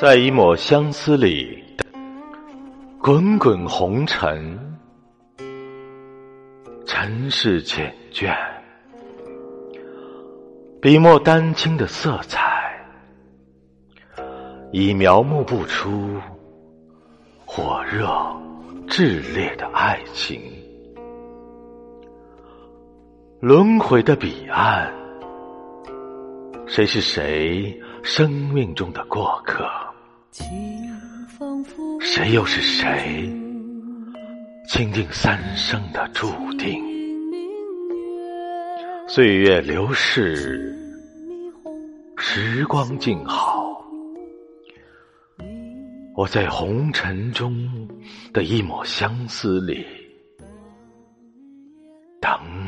在一抹相思里，滚滚红尘，尘世缱绻，笔墨丹青的色彩，已描摹不出火热炽烈的爱情。轮回的彼岸，谁是谁生命中的过客？谁又是谁？倾定三生的注定。岁月流逝，时光静好，我在红尘中的一抹相思里等你。